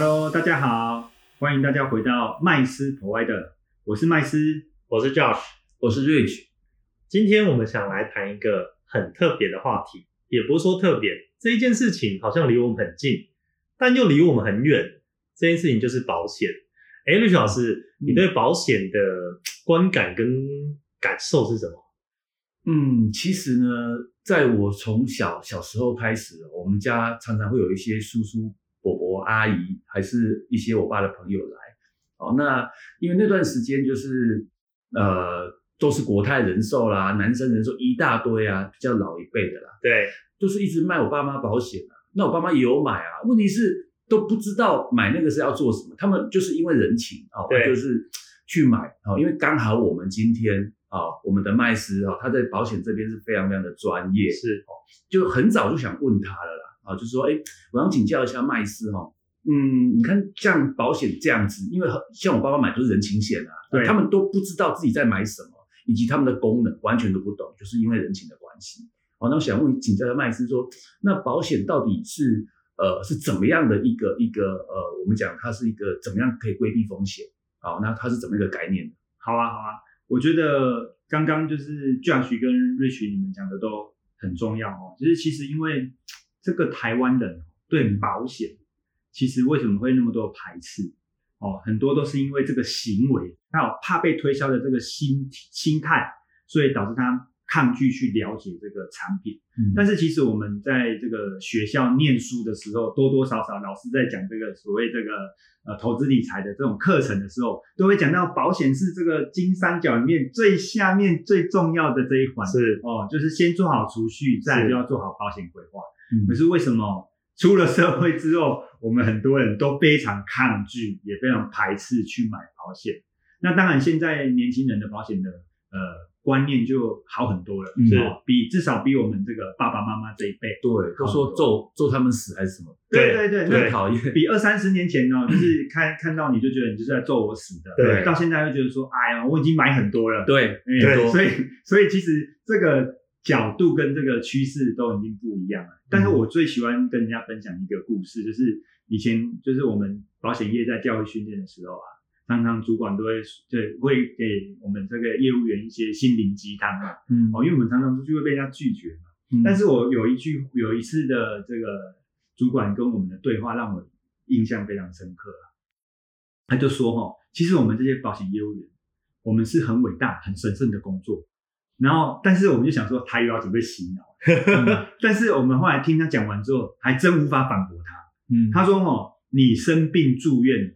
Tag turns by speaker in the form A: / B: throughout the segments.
A: Hello，大家好，欢迎大家回到麦斯 Provider，我是麦斯。
B: 我是 Josh，
C: 我是 Rich，
B: 今天我们想来谈一个很特别的话题，也不是说特别，这一件事情好像离我们很近，但又离我们很远。这件事情就是保险。哎，Rich 老师，你对保险的观感跟感受是什么？
C: 嗯，其实呢，在我从小小时候开始，我们家常常会有一些叔叔、伯伯、阿姨，还是一些我爸的朋友来。哦，那因为那段时间就是呃，都是国泰人寿啦，男生人寿一大堆啊，比较老一辈的啦，
B: 对，
C: 就是一直卖我爸妈保险啊。那我爸妈也有买啊，问题是都不知道买那个是要做什么，他们就是因为人情哦，
B: 对
C: 就是去买哦，因为刚好我们今天啊、我们的麦斯啊，他在保险这边是非常非常的专业，
B: 是哦
C: 就很早就想问他了啦，啊，就是说，哎，我想请教一下麦斯哈，嗯，你看像保险这样子，因为像我爸爸买都是人情险啊，
A: 对
C: 他们都不知道自己在买什么，以及他们的功能完全都不懂，就是因为人情的关系。好，那我想问请教一下麦斯说，那保险到底是呃是怎么样的一个一个呃，我们讲它是一个怎么样可以规避风险？好，那它是怎么一个概念呢？
A: 好啊，好啊，我觉得刚刚就是 Josh 跟 Rich 你们讲的都很重要哦。就是其实因为这个台湾人对保险，其实为什么会那么多排斥哦？很多都是因为这个行为，还有怕被推销的这个心心态，所以导致他抗拒去了解这个产品。
C: 嗯
A: 但是其实我们在这个学校念书的时候，多多少少老师在讲这个所谓这个呃投资理财的这种课程的时候，都会讲到保险是这个金三角里面最下面最重要的这一环。
B: 是，
A: 哦，就是先做好储蓄，再就要做好保险规划。
C: 嗯。
A: 可是为什么出了社会之后，我们很多人都非常抗拒，也非常排斥去买保险？那当然，现在年轻人的保险的呃观念就好很多了，
C: 嗯。
A: 哦，比至少比我们这个爸爸妈妈这一辈，
C: 对，都说咒咒他们死还是什么，
A: 对对对，
C: 最
A: 那
C: 讨厌。
A: 比二三十年前呢，就是看看到你就觉得你就是在咒我死的，
B: 对。
A: 到现在会觉得说，哎呀，我已经买很多了，
C: 对，
A: 哎
C: 很多。
A: 所以所以其实这个角度跟这个趋势都已经不一样了。但是我最喜欢跟人家分享一个故事，就是以前就是我们保险业在教育训练的时候啊，常常主管都会对会给我们这个业务员一些心灵鸡汤啊，
C: 嗯
A: 哦，因为我们常常出去会被人家拒绝嘛。
C: 嗯
A: 但是我有一句有一次的这个主管跟我们的对话让我印象非常深刻啊，他就说哈，其实我们这些保险业务员，我们是很伟大、很神圣的工作。然后，但是我们就想说，他又要准备洗脑。
C: 嗯
A: 但是我们后来听他讲完之后，还真无法反驳他。
C: 嗯
A: 他说：“哦，你生病住院，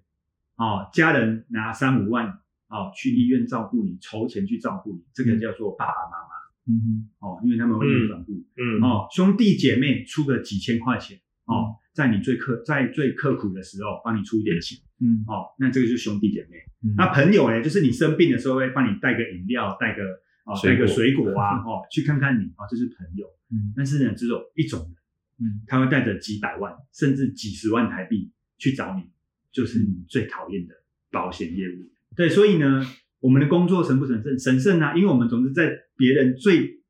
A: 哦，家人拿三五万哦去医院照顾你，筹钱去照顾你，这个叫做爸爸妈妈
C: 嗯
A: 哦，因为他们会义无反顾。
B: 嗯，
A: 哦，兄弟姐妹出个几千块钱哦，在你最刻在最刻苦的时候帮你出一点钱
C: 嗯
A: 哦，那这个就是兄弟姐妹。
C: 嗯
A: 那朋友呢，就是你生病的时候会帮你带个饮料，带个哦
C: 水果
A: 带个水果啊 哦，去看看你啊，这是朋友。
C: 嗯
A: 但是呢，只有一种人，
C: 嗯
A: 他会带着几百万甚至几十万台币去找你，就是你最讨厌的保险业务。对，所以呢，我们的工作神不神圣？神圣啊，因为我们总是在别人最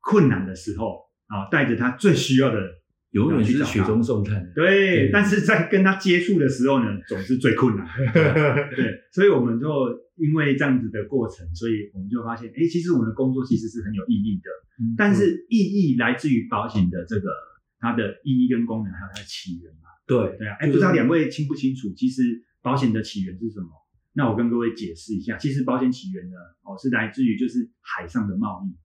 A: 困难的时候啊，带着他最需要的人
C: 永远是雪中送炭。
A: 对，
C: 对
A: 但是在跟他接触的时候呢，总是最困难。对，所以我们就因为这样子的过程，所以我们就发现，哎，其实我们的工作其实是很有意义的。
C: 嗯
A: 但是意义来自于保险的这个它的意义跟功能，还有它的起源嘛。
C: 对
A: 对啊，哎，
C: 就是
A: 不知道两位清不清楚？其实保险的起源是什么？那我跟各位解释一下，其实保险起源呢，哦，是来自于就是海上的贸易。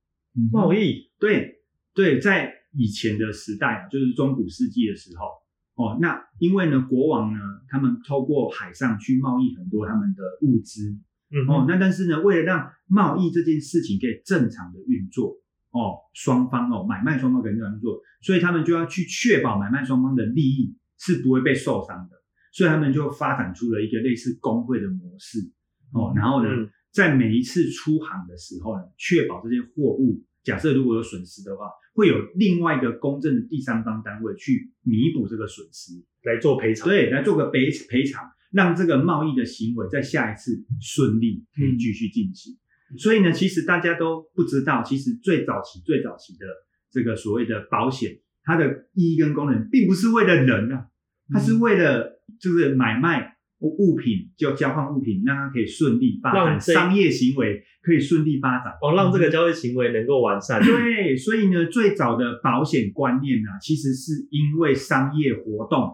B: 贸易，
A: 对对，在以前的时代啊，就是中古世纪的时候，哦，那因为呢，国王呢，他们透过海上去贸易很多他们的物资，
B: 嗯
A: 哦，那但是呢，为了让贸易这件事情可以正常的运作，哦，双方哦买卖双方可以正常运作，所以他们就要去确保买卖双方的利益是不会被受伤的，所以他们就发展出了一个类似工会的模式，哦，然后呢，
B: 嗯。
A: 在每一次出航的时候呢，确保这些货物，假设如果有损失的话，会有另外一个公正的第三方单位去弥补这个损失，
B: 来做赔偿。
A: 对，来做个赔赔偿，让这个贸易的行为在下一次顺利可以继续进行。所以呢，其实大家都不知道，其实最早期、最早期的这个所谓的保险，它的意义跟功能，并不是为了人啊，它是为了就是买卖物品就交换物品，让它可以顺利发展，
B: 让
A: 商业行为可以顺利发展。
B: 哦，让这个交易行为能够完善。
A: 对，所以呢，最早的保险观念呢、其实是因为商业活动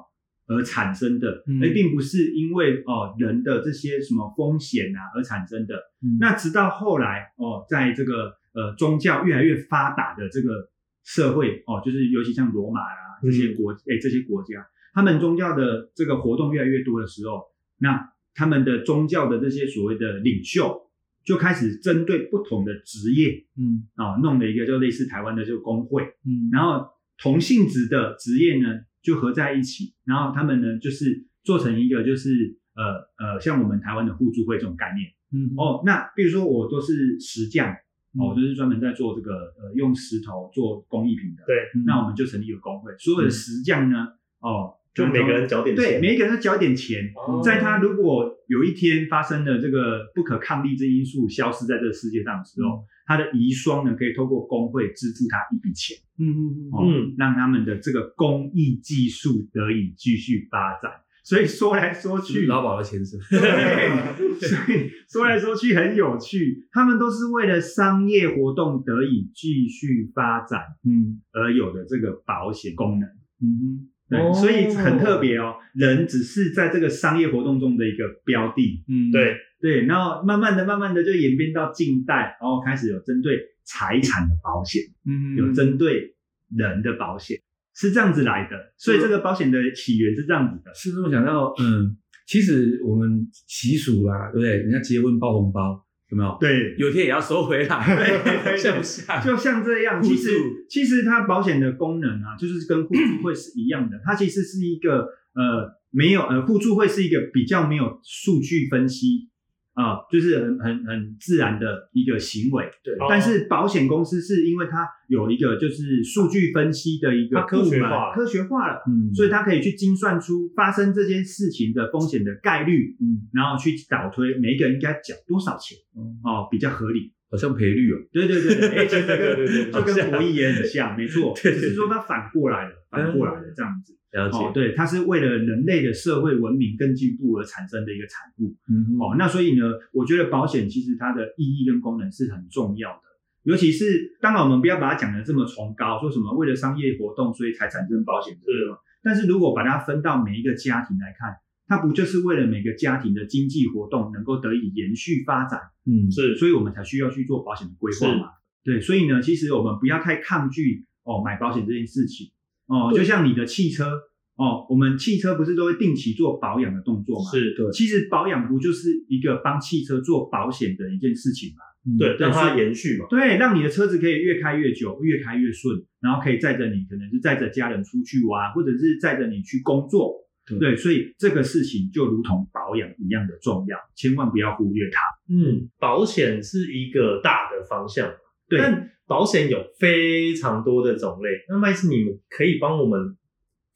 A: 而产生的，
C: 嗯
A: 而并不是因为哦、人的这些什么风险啊而产生的。
C: 嗯
A: 那直到后来哦，在这个呃宗教越来越发达的这个社会哦，就是尤其像罗马啊这些国哎、这些国家，他们宗教的这个活动越来越多的时候，那他们的宗教的这些所谓的领袖就开始针对不同的职业
C: 嗯。
A: 啊、弄了一个就类似台湾的这个工会，
C: 嗯。
A: 然后同性质的职业呢就合在一起，然后他们呢就是做成一个就是呃呃像我们台湾的互助会这种概念。
C: 嗯。
A: 哦。那比如说我都是石匠
C: 嗯。
A: 哦，就是专门在做这个呃用石头做工艺品的，
B: 对，
C: 嗯
A: 那我们就成立一个工会，所有的石匠呢哦，
B: 就每个人缴点
A: 对
B: 钱
A: 每一个人都缴一点钱，
B: 哦。
A: 在他如果有一天发生了这个不可抗力之因素消失在这个世界上的时候，他的遗孀呢可以透过工会支付他一笔钱，
C: 嗯嗯
A: 哦，
B: 嗯。
A: 让他们的这个工艺技术得以继续发展。所以说来说去，
C: 劳保的前身，
A: 对，所以说来说去很有趣，他们都是为了商业活动得以继续发展
C: 嗯。
A: 而有的这个保险功能。
C: 嗯
A: 对，
B: 哦
A: 所以很特别哦，人只是在这个商业活动中的一个标的。
C: 嗯
B: 对，
A: 对，然后慢慢的、慢慢的就演变到近代，然后开始有针对财产的保险，
C: 嗯
A: 有针对人的保险，是这样子来的。所以这个保险的起源是这样子的。
C: 是这么讲到，嗯，其实我们习俗啦，对不对？人家结婚包红包，有没有？，
A: 对，
C: 有一天也要收回来，像不像？
A: 就像这样，其实其实它保险的功能啊，就是跟互助会是一样的。它其实是一个呃没有呃互助会是一个比较没有数据分析啊、就是很很很自然的一个行为。
C: 对
B: 哦
A: 但是保险公司是因为它有一个就是数据分析的一个
B: 它科学化了
A: 科学化了，
C: 嗯
A: 所以它可以去精算出发生这件事情的风险的概率，
C: 嗯，
A: 然后去倒推每一个人应该缴多少钱哦，比较合理。
C: 好像赔率哦，
A: 对对对，哎，
B: 对对对
A: 就跟博弈也很像，没错，只是说它反过来了，反过来了这样子。
C: 了解，
A: 对，它是为了人类的社会文明更进步而产生的一个产物。
C: 嗯
A: 哦，那所以呢，我觉得保险其实它的意义跟功能是很重要的，尤其是当然我们不要把它讲的这么崇高，说什么为了商业活动所以才产生保险这个，但是如果把它分到每一个家庭来看，它不就是为了每个家庭的经济活动能够得以延续发展？
C: 嗯
B: 是
A: 所以我们才需要去做保险的规划嘛。对，所以呢，其实我们不要太抗拒哦买保险这件事情哦，就像你的汽车哦，我们汽车不是都会定期做保养的动作吗？
B: 是，
C: 对
A: 其实保养不就是一个帮汽车做保险的一件事情吗？
B: 对，让它延续嘛。
A: 对，让你的车子可以越开越久，越开越顺，然后可以载着你，可能是载着家人出去玩，或者是载着你去工作。
C: 对
A: 对，所以这个事情就如同保养一样的重要，千万不要忽略它。
B: 嗯，保险是一个大的方向，
A: 对，
B: 但保险有非常多的种类。那麦斯，你们可以帮我们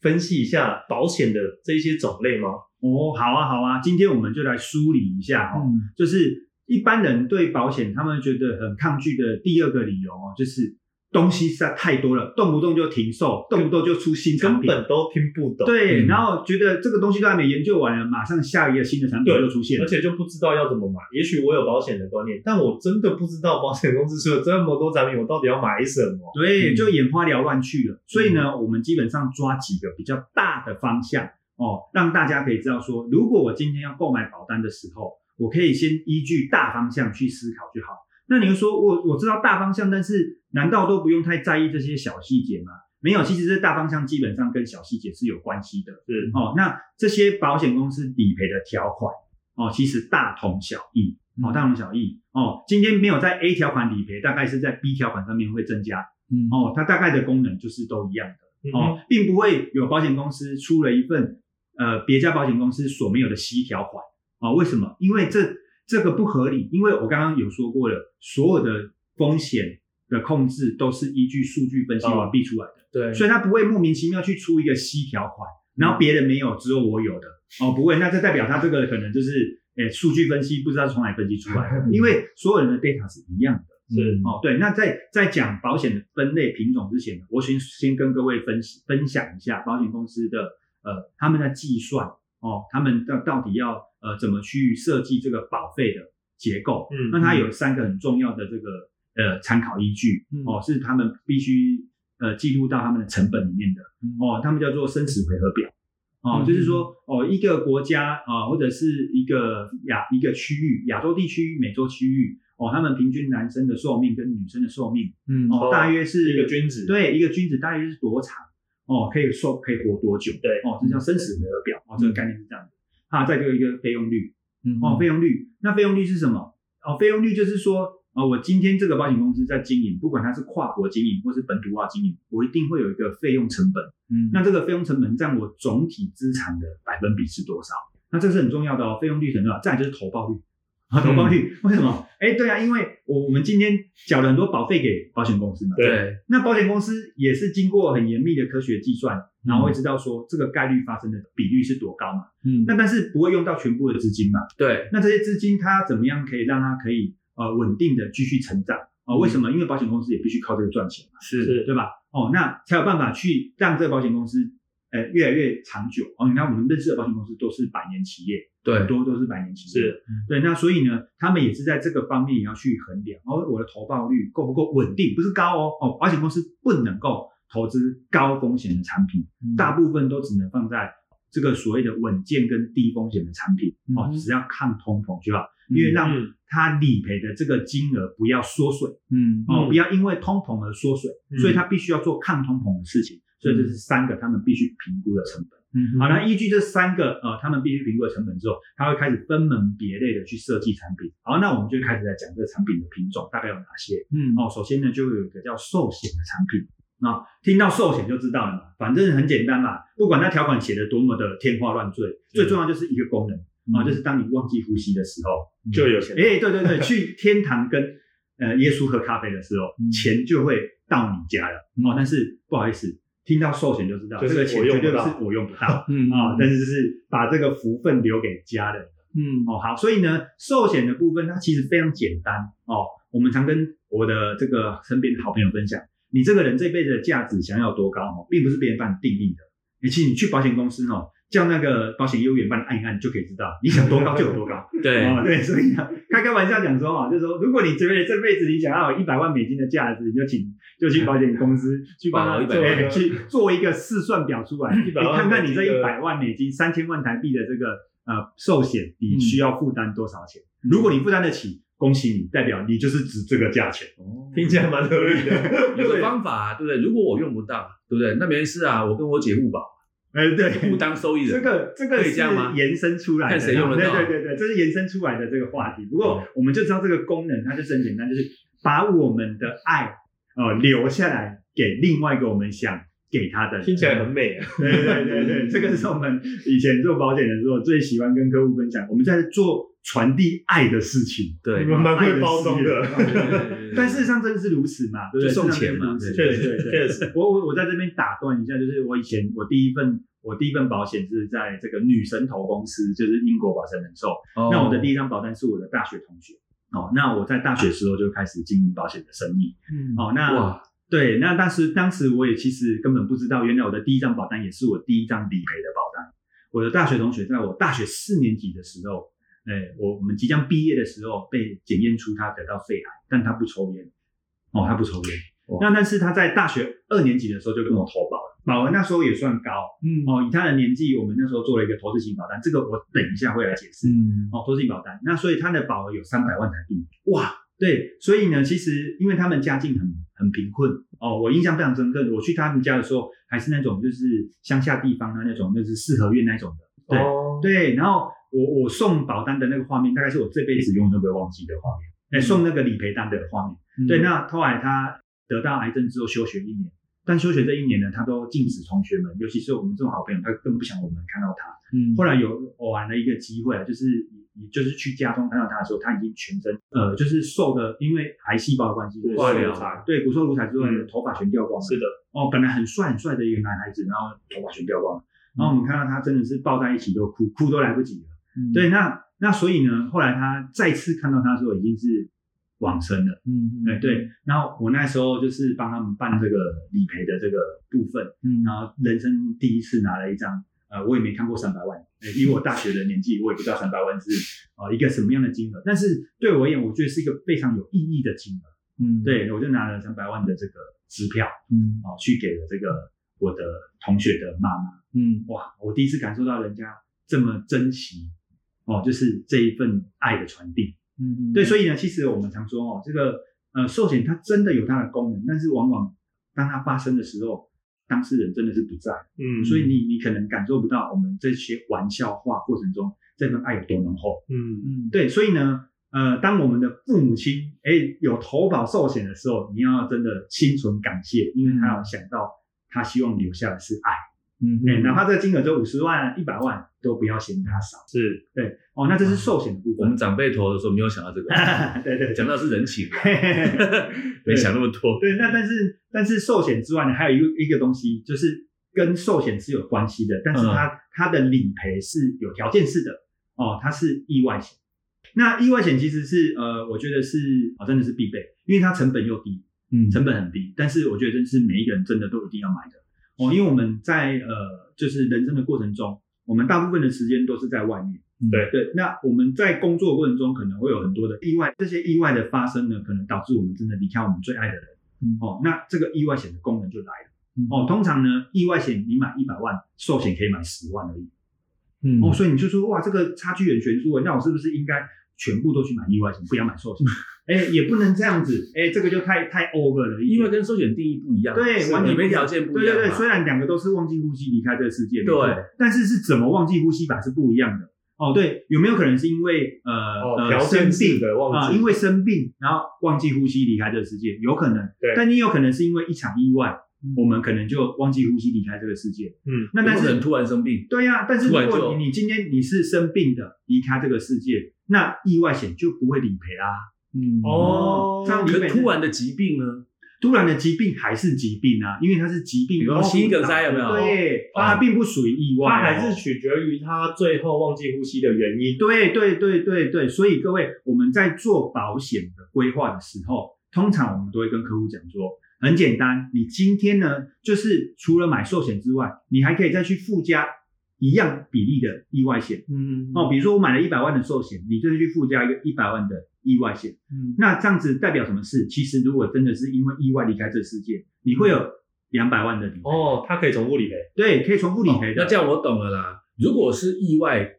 B: 分析一下保险的这些种类吗？
A: 哦，好啊，好啊，今天我们就来梳理一下哦，
C: 嗯
A: 就是一般人对保险他们觉得很抗拒的第二个理由哦，就是东西实在太多了，动不动就停售，动不动就出新产品。
B: 根本都听不懂，
A: 对，
C: 嗯
A: 然后觉得这个东西都还没研究完了，马上下一个新的产品
B: 对
A: 就出现了
B: 而。且就不知道要怎么买。也许我有保险的观念，但我真的不知道保险公司出了这么多产品，我到底要买什么？
A: 对，
C: 嗯
A: 就眼花缭乱去了。所以呢，我们基本上抓几个比较大的方向哦，让大家可以知道说，如果我今天要购买保单的时候，我可以先依据大方向去思考就好。那你又说我我知道大方向，但是难道都不用太在意这些小细节吗？没有，其实这大方向基本上跟小细节是有关系的。
B: 是
A: 哦，那这些保险公司理赔的条款哦，其实大同小异哦，大同小异哦。今天没有在 A 条款理赔，大概是在 B 条款上面会增加
C: 嗯
A: 哦，它大概的功能就是都一样的
B: 嗯
A: 哦，并不会有保险公司出了一份呃别家保险公司所没有的 C 条款哦。为什么？因为这这个不合理，因为我刚刚有说过了，所有的风险的控制都是依据数据分析完毕出来的。
C: 对，
A: 所以他不会莫名其妙去出一个 C 条款，然后别人没有，只有我有的哦，不会，那这代表他这个可能就是诶数据分析不知道从哪里分析出来的，因为所有人的 data 是一样的
B: 是
A: 哦。对，那在在讲保险的分类品种之前呢，我先先跟各位分析分享一下保险公司的呃他们的计算哦，他们到到底要呃怎么去设计这个保费的结构？
B: 嗯
A: 那它有三个很重要的这个呃参考依据
C: 嗯
A: 哦，是他们必须呃记录到他们的成本里面的哦，他们叫做生死回合表。哦，
C: 嗯
A: 就是说，哦，一个国家啊、或者是一个亚一个区域，亚洲地区、美洲区域，哦，他们平均男生的寿命跟女生的寿命，
C: 嗯
A: 哦，
B: 哦
A: 大约是
B: 一个君子
A: 对，一个君子大约是多长？哦，可以寿可以活多久？
B: 对
A: 哦，这叫生死回合表。哦，这个概念是这样的。啊，再就一个费用率。
C: 嗯
A: 哦，费用率，那费用率是什么？哦，费用率就是说，哦，我今天这个保险公司在经营，不管它是跨国经营或是本土化经营，我一定会有一个费用成本。
C: 嗯
A: 那这个费用成本占我总体资产的百分比是多少？那这是很重要的哦，费用率很重要。再来就是投报率啊，投报率、为什么？哎，对啊，因为我我们今天缴了很多保费给保险公司嘛，
C: 对
A: 那保险公司也是经过很严密的科学计算，然后会知道说这个概率发生的比率是多高嘛。
C: 嗯
A: 那但是不会用到全部的资金嘛？
C: 对
A: 那这些资金它怎么样可以让它可以呃稳定的继续成长啊、哦？为什么？因为保险公司也必须靠这个赚钱嘛，
C: 是
B: 是
A: 对吧？哦，那才有办法去让这个保险公司呃越来越长久哦。你看我们认识的保险公司都是百年企业，
C: 对
A: 很多都是百年企业。
B: 是
A: 对，那所以呢，他们也是在这个方面也要去衡量，哦，我的投报率够不够稳定？不是高哦，哦，保险公司不能够投资高风险的产品，
C: 嗯
A: 大部分都只能放在这个所谓的稳健跟低风险的产品哦，
C: 嗯
A: 只要抗通膨就好，因为让他理赔的这个金额不要缩水
C: 嗯
A: 哦，
B: 嗯
A: 不要因为通膨而缩水，
B: 嗯
A: 所以他必须要做抗通膨的事情，所以这是三个他们必须评估的成本。
C: 嗯
A: 好，那依据这三个呃，他们必须评估的成本之后，他会开始分门别类的去设计产品。好，那我们就开始来讲这个产品的品种大概有哪些。
C: 嗯
A: 哦，首先呢，就会有一个叫寿险的产品。啊、听到寿险就知道了嘛，反正很简单嘛，不管它条款写的多么的天花乱坠，最重要就是一个功能啊、就是当你忘记呼吸的时候，
B: 就有钱。
A: 哎、对对对，去天堂跟呃耶稣喝咖啡的时候，
C: 嗯
A: 钱就会到你家了。
C: 嗯
A: 哦，但是不好意思，听到寿险就知道，
B: 就是
A: 这个钱绝对是我用不到。
C: 嗯
A: 啊、但是就是把这个福分留给家人
C: 嗯
A: 哦。好，所以呢，寿险的部分它其实非常简单哦。我们常跟我的这个身边的好朋友分享，你这个人这辈子的价值想要多高哦，并不是别人帮你定义的。你其实你去保险公司哦，叫那个保险业务员帮你按一按，你就可以知道你想多高就有多高。
C: 对
A: 哦，对，所以呢，开开玩笑讲说啊，就是说，如果你这辈这辈子你想要有一百万美金的价值，你就请就去保险公司 去帮他做
C: 万
A: 去做一个试算表出来，你看看你这一百万美金、三千万台币的这个呃寿险，你
C: 嗯
A: 需要负担多少钱？如果你负担得起，恭喜你，代表你就是值这个价钱。
C: 哦
B: 听起来蛮合理的。
C: 有个方法，对不对？如果我用不到，对不对？那没事啊，我跟我姐互保，
A: 哎，对，
C: 不当受益人。
A: 这个这个是
C: 可以这样吗
A: 延伸出来的，
C: 看谁用得到
A: 对对对对，这是延伸出来的这个话题。不过
C: 哦
A: 我们就知道这个功能，它就是很简单，就是把我们的爱呃留下来给另外一个我们想给他的。
B: 听起来很美啊。
A: 对对对对，这个是我们以前做保险的时候最喜欢跟客户分享，我们在做传递爱的事情。
C: 对
B: 你们蛮会包装的。
A: 但事实上真的是如此嘛？对不对？
C: 就送钱嘛
A: 确实。
B: 确实，
A: 我我我在这边打断一下，就是我以前我第一份我第一份保险是在这个女神投公司，就是英国保诚人寿。
C: 哦
A: 那我的第一张保单是我的大学同学。哦，那我在大学时候就开始经营保险的生意。
C: 嗯
A: 哦，那
C: 哇，
A: 对，那当时当时我也其实根本不知道，原来我的第一张保单也是我第一张理赔的保单。我的大学同学在我大学四年级的时候，哎，我我们即将毕业的时候被检验出他得到肺癌，但他不抽烟，哦，他不抽烟。那但是他在大学二年级的时候就跟我投保了，保额那时候也算高。
C: 嗯。
A: 哦，以他的年纪，我们那时候做了一个投资型保单，这个我等一下会来解释。
C: 嗯。
A: 哦，投资型保单，那所以他的保额有三百万台币，哇，对，所以呢，其实因为他们家境很很贫困哦，我印象非常深刻，我去他们家的时候还是那种就是乡下地方的那种，就是四合院那种的，对、
B: 哦，
A: 对，然后我我送保单的那个画面，大概是我这辈子永远都不会忘记的画面，哎、送那个理赔单的画面，
C: 嗯
A: 对，那后来他得到癌症之后休学一年。但休学这一年呢，他都禁止同学们，尤其是我们这种好朋友，他更不想我们看到他。
C: 嗯
A: 后来有偶然的一个机会啊，就是你就是去家中看到他的时候，他已经全身呃，就是瘦的，因为癌细胞的关系，
B: 对
C: 化疗
A: 对骨瘦如柴之后，
B: 嗯
A: 头发全掉光了。
B: 是的，
A: 哦，本来很帅很帅的一个男孩子，然后头发全掉光了。然后我们看到他真的是抱在一起都哭，哭都来不及了。
C: 嗯
A: 对，那那所以呢，后来他再次看到他的时候，已经是往生了。
C: 嗯
A: 对对，然后我那时候就是帮他们办这个理赔的这个部分，
C: 嗯
A: 然后人生第一次拿了一张呃，我也没看过三百万，呃以我大学的年纪，我也不知道三百万是呃一个什么样的金额。但是对我而言，我觉得是一个非常有意义的金额。
C: 嗯，
A: 对，我就拿了三百万的这个支票，
C: 嗯
A: 哦，去给了这个我的同学的妈妈。
C: 嗯
A: 哇，我第一次感受到人家这么珍惜，哦，就是这一份爱的传递。
C: 嗯嗯，
A: 对，所以呢，其实我们常说哦，这个呃寿险它真的有它的功能，但是往往当它发生的时候，当事人真的是不在，
B: 嗯，
A: 所以你你可能感受不到我们这些玩笑话过程中这份爱有多浓厚。
B: 嗯
C: 嗯
A: 对，所以呢，呃，当我们的父母亲哎有投保寿险的时候，你要真的心存感谢，因为他有想到他希望留下的是爱，
C: 嗯
A: 哎、哪怕这个金额只有五十万、一百万，都不要嫌它少。
B: 是
A: 对，哦，那这是寿险的部分
C: 我们。长辈投的时候没有想到这个，
A: 对对对，
C: 讲到是人情，没想那么多。
A: 对，那但是但是寿险之外呢，还有一个一个东西，就是跟寿险是有关系的，但是它、它的理赔是有条件式的哦，它是意外险。那意外险其实是呃，我觉得是哦，真的是必备，因为它成本又低，
C: 嗯
A: 成本很低，但是我觉得真是每一个人真的都一定要买的哦，因为我们在呃就是人生的过程中，我们大部分的时间都是在外面。
B: 对
A: 对，那我们在工作过程中可能会有很多的意外，这些意外的发生呢，可能导致我们真的离开我们最爱的人。
C: 嗯
A: 哦，那这个意外险的功能就来了。
C: 嗯
A: 哦，通常呢，意外险你买一百万，寿险可以买十万而已。
C: 嗯
A: 哦，所以你就说哇，这个差距很悬殊，那我是不是应该全部都去买意外险，不要买寿险？哎，也不能这样子，哎，这个就太太 over 了
C: 因为。跟寿险定义不一样，
A: 对，完全不一样
C: 理赔条件不一样。
A: 对对对，虽然两个都是忘记呼吸离开这个世界，
C: 对，
A: 但是是怎么忘记呼吸法是不一样的。哦，对，有没有可能是因为呃、
B: 哦
A: 呃生病
B: 式的忘
A: 啊、
B: 记
A: 因为生病然后忘记呼吸离开这个世界，有可能。
B: 对
A: 但你有可能是因为一场意外，
C: 嗯
A: 我们可能就忘记呼吸离开这个世界。
B: 嗯，
A: 那但是
C: 突然生病，
A: 对呀、但是如果你你今天你是生病的离开这个世界，那意外险就不会理赔啦。
C: 嗯
B: 哦
A: 这样理赔
C: 可突然的疾病呢？
A: 突然的疾病还是疾病啊，因为它是疾病，
C: 比如心梗塞有没有
A: 对，
C: 哦
A: 它并不属于意外哦、
B: 它还是取决于他最后忘记呼吸的原因。
A: 对对对对对，所以各位，我们在做保险的规划的时候，通常我们都会跟客户讲说，很简单，你今天呢，就是除了买寿险之外，你还可以再去附加一样比例的意外险
C: 嗯
A: 哦，比如说我买了一百万的寿险，你就是去附加一个一百万的意外险，
C: 嗯
A: 那这样子代表什么事？其实如果真的是因为意外离开这世界，你会有两百万的理赔，
B: 哦，它可以重复理赔。
A: 对，可以重复理赔的。
C: 那这样我懂了啦。如果是意外，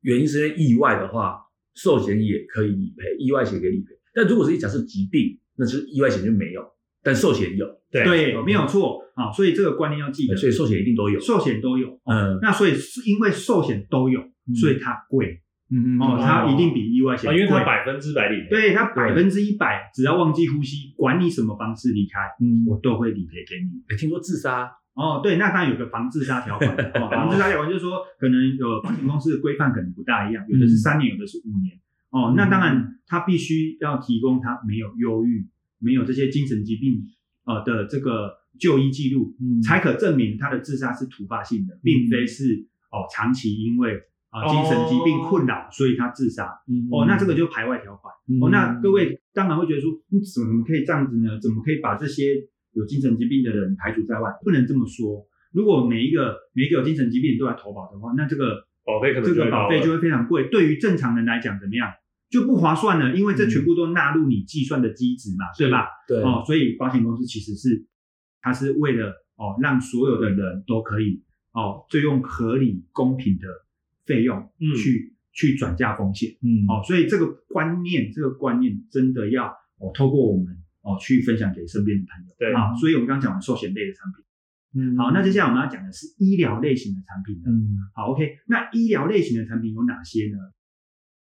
C: 原因是因为意外的话，寿险也可以理赔，意外险可以理赔。但如果是一假设疾病，那是意外险就没有，但寿险有，
B: 对
A: 对，没有错啊，所以这个观念要记得。
C: 所以寿险一定都有。
A: 寿险都有，哦
C: 嗯
A: 那所以是因为寿险都有，所以它贵
C: 嗯嗯
A: 哦，它一定比意外险
B: 啊，
A: 贵，
B: 因为它百分之百理赔。
A: 对它百分之一百，只要忘记呼吸，管你什么方式离开，
C: 嗯，
A: 我都会理赔给你。
C: 哎听说自杀，
A: 哦，对，那当然有个防自杀条款，哦，防自杀条款就是说，可能有保险公司的规范可能不大一样，有的是三年，有的是五年。哦，那当然，他必须要提供他没有忧郁、没有这些精神疾病呃的这个就医记录，
C: 嗯
A: 才可证明他的自杀是突发性的，并非是哦长期因为啊、精神疾病困扰，所以他自杀。哦，那这个就排外条款。哦，那各位当然会觉得说，你怎么可以这样子呢？怎么可以把这些有精神疾病的人排除在外？不能这么说。如果每一个每一个有精神疾病都来投保的话，那这个
B: 保费可能
A: 这个保费就会非常贵。对于正常人来讲，怎么样就不划算了？因为这全部都纳入你计算的基值嘛，对吧？
C: 对
A: 哦，所以保险公司其实是它是为了哦让所有的人都可以哦，就用合理公平的费用
B: 嗯
A: 去、去转嫁风险。
C: 嗯
A: 哦，所以这个观念，这个观念真的要哦，透过我们哦去分享给身边的朋友。
B: 对
A: 啊，所以我们刚刚讲完寿险类的产品，
C: 嗯
A: 好，那接下来我们要讲的是医疗类型的产品了。
C: 嗯
A: 好，OK，那医疗类型的产品有哪些呢？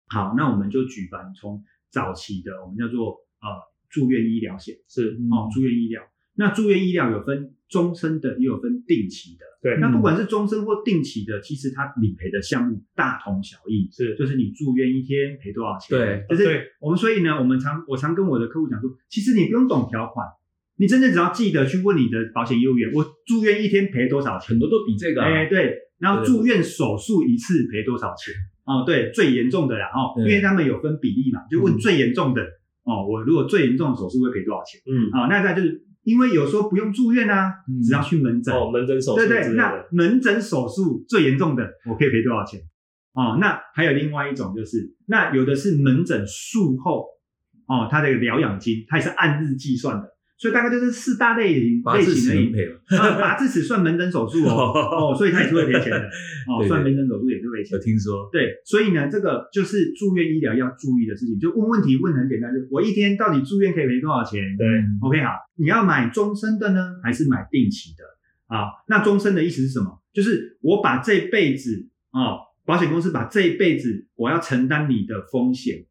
A: 好，那我们就举凡从早期的我们叫做呃住院医疗险
B: 是
A: 哦，住院医疗。那住院医疗有分终身的，也有分定期的。
B: 对
A: 那不管是终身或定期的，其实它理赔的项目大同小异。
B: 是
A: 就是你住院一天赔多少钱？
C: 对
A: 就是我们所以呢，我们常我常跟我的客户讲说，其实你不用懂条款，你真的只要记得去问你的保险业务员，我住院一天赔多少钱
C: 很？多都比这个啊，
A: 哎、对，然后住院手术一次赔多少钱？哦，对，最严重的啦，哦，因为他们有分比例嘛，就问
C: 嗯
A: 最严重的，哦，我如果最严重的手术会赔多少钱？
B: 嗯
A: 啊、那再就是因为有时候不用住院啊，
C: 嗯
A: 只要去门诊。
B: 哦，门诊手术
A: 对对，那门诊手术最严重的，我可以赔多少钱？哦，那还有另外一种就是，那有的是门诊术后，哦，他的疗养金它也是按日计算的，所以大概就是四大类型类型而已
C: 齿能。赔吗？
A: 啊，拔智齿算门诊手术哦，哦，所以它也是会赔钱的，哦，算门诊手术
C: 有。听说，
A: 对，所以呢，这个就是住院医疗要注意的事情。就问问题问很简单，就我一天到底住院可以赔多少钱？
B: 对
A: ，OK，好，你要买终身的呢，还是买定期的？啊，那终身的意思是什么？就是我把这辈子啊、保险公司把这一辈子我要承担你的风险，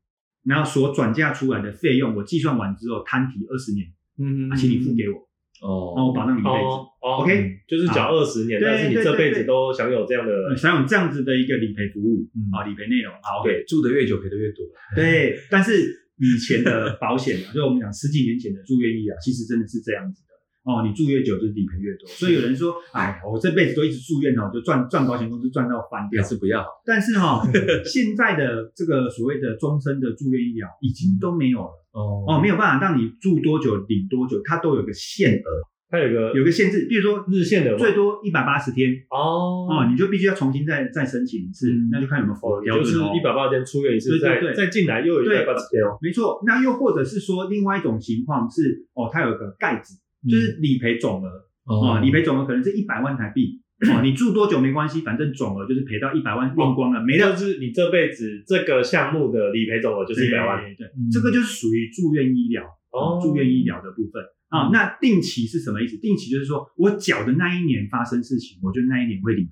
A: 然后所转嫁出来的费用，我计算完之后摊提二十年，
C: 嗯
A: 啊，请你付给我，
C: 哦，
A: 那我保障你一辈子。OK
B: 就是缴二十年，但是你这辈子都享有这样的
A: 呃享有这样子的一个理赔服务
C: 嗯
A: 啊，理赔内容好 OK，
C: 对，住的越久赔的越多。
A: 对，但是以前的保险啊，就我们讲十几年前的住院医疗，其实真的是这样子的哦。你住越久，就理赔越多。所以有人说，哎，我这辈子都一直住院哦，就赚赚保险公司赚到翻掉
C: 还。是不要。
A: 但是哈、现在的这个所谓的终身的住院医疗已经都没有了
C: 哦。
A: 哦，没有办法让你住多久领多久，它都有个限额，
B: 它有个
A: 有个限制，比如说
B: 日限的
A: 最多一百八十天
B: 哦。
A: 哦，你就必须要重新再再申请一次，
C: 嗯。
A: 那就看有没有符合
B: 哦，就是。一百八十天出院一次，
A: 对对对。
B: 再再进来又有一
A: 对
B: 百八十天哦。
A: 没错，那又或者是说，另外一种情况是，哦，它有个盖子，
B: 嗯
A: 就是理赔总额，哦，理赔总额可能是一百万台币，哦，你住多久没关系，反正总额就是赔到一百万用光了，没了，
B: 就是你这辈子这个项目的理赔总额就是一百万
A: 对，对
C: 嗯
A: 这个就是属于住院医疗，
B: 哦
A: 住院医疗的部分啊。那定期是什么意思？定期就是说我缴的那一年发生事情，我就那一年会理赔。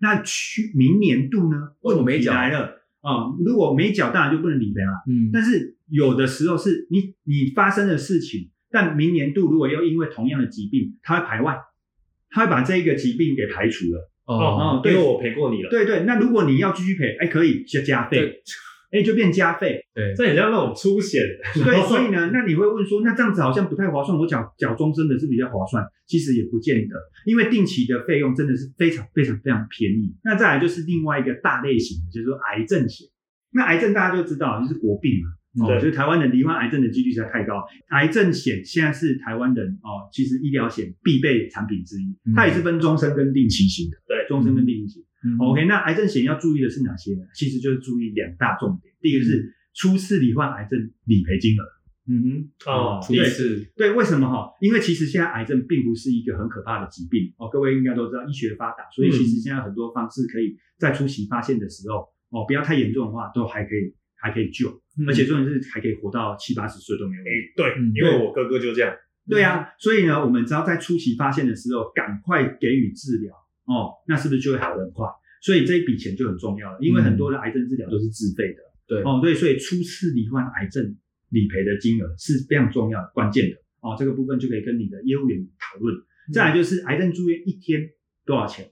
A: 那去明年度呢？问题
C: 为什么没缴
A: 来了啊？如果没缴，当然就不能理赔了。
C: 嗯
A: 但是有的时候是你你发生的事情，但明年度如果又因为同样的疾病，它会排外，它会把这一个疾病给排除了。
C: 哦
A: 哦对
B: 因为我赔过你了。
A: 对对，那如果你要继续赔，哎，可以就加费，
C: 对
A: 哎，就变加费。
C: 对，
B: 这很像那种出险，
A: 对，所以呢，那你会问说，那这样子好像不太划算，我缴缴终身的是比较划算，其实也不见得，因为定期的费用真的是非常非常非常便宜。那再来就是另外一个大类型的，就是说癌症险。那癌症大家就知道，就是国病嘛，哦，
B: 对
A: 就是台湾人罹患癌症的几率实在太高。癌症险现在是台湾人哦，其实医疗险必备产品之一，它也是分终身跟定期型的，
B: 对
A: 终身跟定期型。
C: 嗯。
A: OK，那癌症险要注意的是哪些呢？其实就是注意两大重点，第一个是初次罹患癌症理赔金额。
C: 嗯
B: 哦，
C: 哼，第一次。
A: 对，为什么哈？因为其实现在癌症并不是一个很可怕的疾病。哦，各位应该都知道，医学发达，所以其实现在很多方式可以在初期发现的时候哦，不要太严重的话，都还可以还可以救，而且重点是还可以活到七八十岁都没有问题。
B: 对
C: 嗯，
B: 因为我哥哥就这样，
A: 对啊，所以呢，我们只要在初期发现的时候，赶快给予治疗哦，那是不是就会好得很快？所以这一笔钱就很重要了，因为很多的癌症治疗都是自费的。
C: 对
A: 哦，对，所以初次罹患癌症理赔的金额是非常重要的、关键的哦。这个部分就可以跟你的业务员讨论。再来就是癌症住院一天多少钱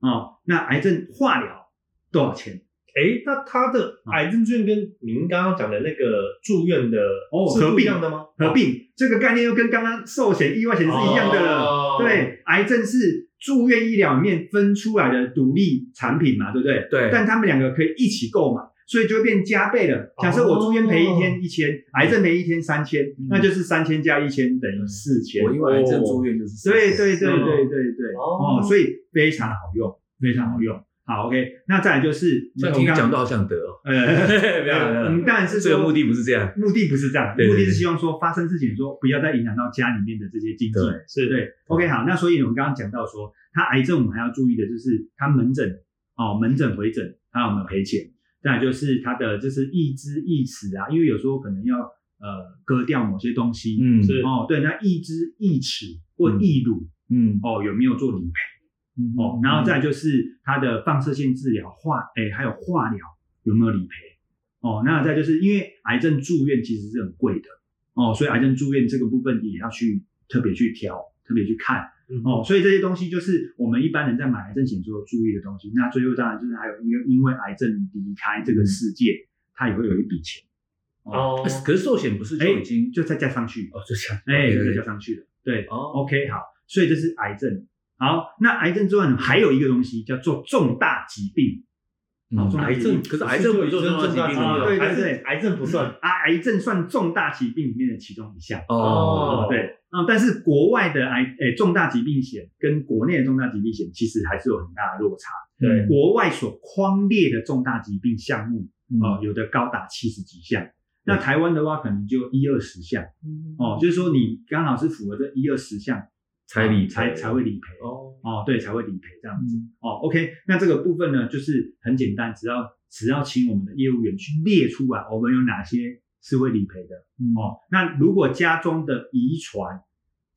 A: 哦？那癌症化疗多少钱？
B: 哎，那他的癌症住院跟您刚刚讲的那个住院的是
A: 哦合并
B: 不一样的吗？
A: 合并这个概念又跟刚刚寿险、意外险是一样的了。
B: 哦
A: 对，癌症是住院医疗里面分出来的独立产品嘛，对不对？
C: 对
A: 但他们两个可以一起购买，所以就会变加倍了。假设我住院赔一天一千，癌症赔一天三千，那就是三千加一千等于四千。
C: 我因为癌症住院就是
A: 对对对
B: 哦
A: 对对对，
B: 哦
A: 哦，所以非常好用，非常好用。好，OK，那再来就是
C: 这样听你讲到好想得哦。
A: 呃，
C: 不要
A: 当然是说
C: 这个目的不是这样。
A: 目的不是这样，目的是希望说发生事情的时候不要再影响到家里面的这些经济。
C: 对
B: 是
A: 对，OK，好，那所以我们刚刚讲到说，他癌症我们还要注意的就是他门诊哦，门诊回诊他有没有赔钱？再来就是他的就是义肢义齿啊，因为有时候可能要呃割掉某些东西，
C: 嗯
B: 是
A: 哦，对，那义肢义齿或义乳、
C: 嗯
A: 哦有没有做理赔？哦，然后再就是它的放射线治疗化，哎，还有化疗有没有理赔？哦，那再就是因为癌症住院其实是很贵的哦，所以癌症住院这个部分也要去特别去挑，特别去看
B: 哦，
A: 哦，所以这些东西就是我们一般人在买癌症险时候注意的东西。那最后当然就是还有因为因为癌症离开这个世界，它也会有一笔钱
B: 哦，
C: 可是寿险不是就已经
A: 就再加上去，
C: 哦就这样
A: 哎，就再加上去了。对
C: 哦
A: ，OK，好，所以这是癌症。好，那癌症之外呢，还有一个东西叫做重大疾病。哦，重大
C: 癌
A: 疾病。
C: 症，可是癌症不算重大疾病
A: 啊
C: 吗？
A: 对对对
B: 癌症不算。
A: 啊，癌症算重大疾病里面的其中一项。
C: 哦。
B: 哦，
A: 对，嗯，但是国外的癌诶重大疾病险跟国内的重大疾病险其实还是有很大的落差。
B: 对。
A: 国外所框列的重大疾病项目，
C: 嗯。
A: 哦，有的高达七十几项。那台湾的话，可能就一二十项。
B: 嗯。
A: 哦，就是说你刚好是符合这一二十项
C: 才理
A: 才才会理赔
B: 哦，
A: 哦，对，才会理赔这样子
C: 嗯
A: 哦。OK，那这个部分呢，就是很简单，只要只要请我们的业务员去列出来，我们有哪些是会理赔的
C: 嗯
A: 哦。那如果家中的遗传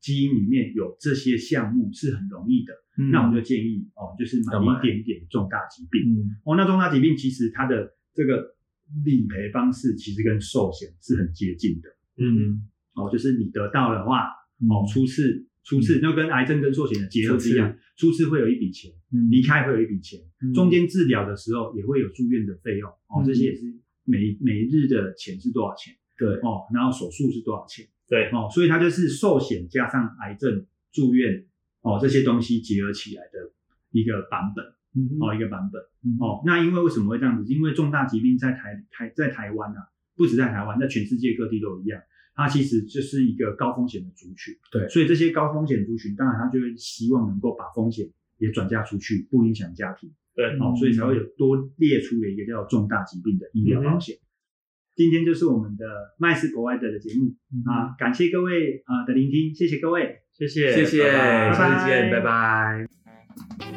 A: 基因里面有这些项目是很容易的，
C: 嗯
A: 那我就建议哦，就是买一点点重大疾病。
C: 嗯
A: 哦，那重大疾病其实它的这个理赔方式其实跟寿险是很接近的。
B: 嗯，
A: 哦，就是你得到的话，
C: 嗯
A: 哦，初次初次就跟癌症跟寿险的结合是一样，初次会有一笔钱，
C: 嗯
A: 离开会有一笔钱，
C: 嗯
A: 中间治疗的时候也会有住院的费用，哦，
C: 嗯
A: 这些也是每每日的钱是多少钱，
C: 对
A: 哦，然后手术是多少钱，
B: 对，
A: 哦，所以它就是寿险加上癌症住院，哦，这些东西结合起来的一个版本。
C: 嗯
A: 哦，一个版本
C: 嗯
A: 哦。那因为为什么会这样子？因为重大疾病在台台在台湾啊，不止在台湾，在全世界各地都一样。它其实就是一个高风险的族群，
C: 对。
A: 所以这些高风险族群，当然他就会希望能够把风险也转嫁出去，不影响家庭。
B: 对，
A: 哦，所以才会有多列出了一个叫重大疾病的医疗保险。今天就是我们的麦斯国外的的节目啊，感谢各位啊、呃的聆听，谢谢各位。
B: 谢谢，
C: 谢谢，下次见，拜拜。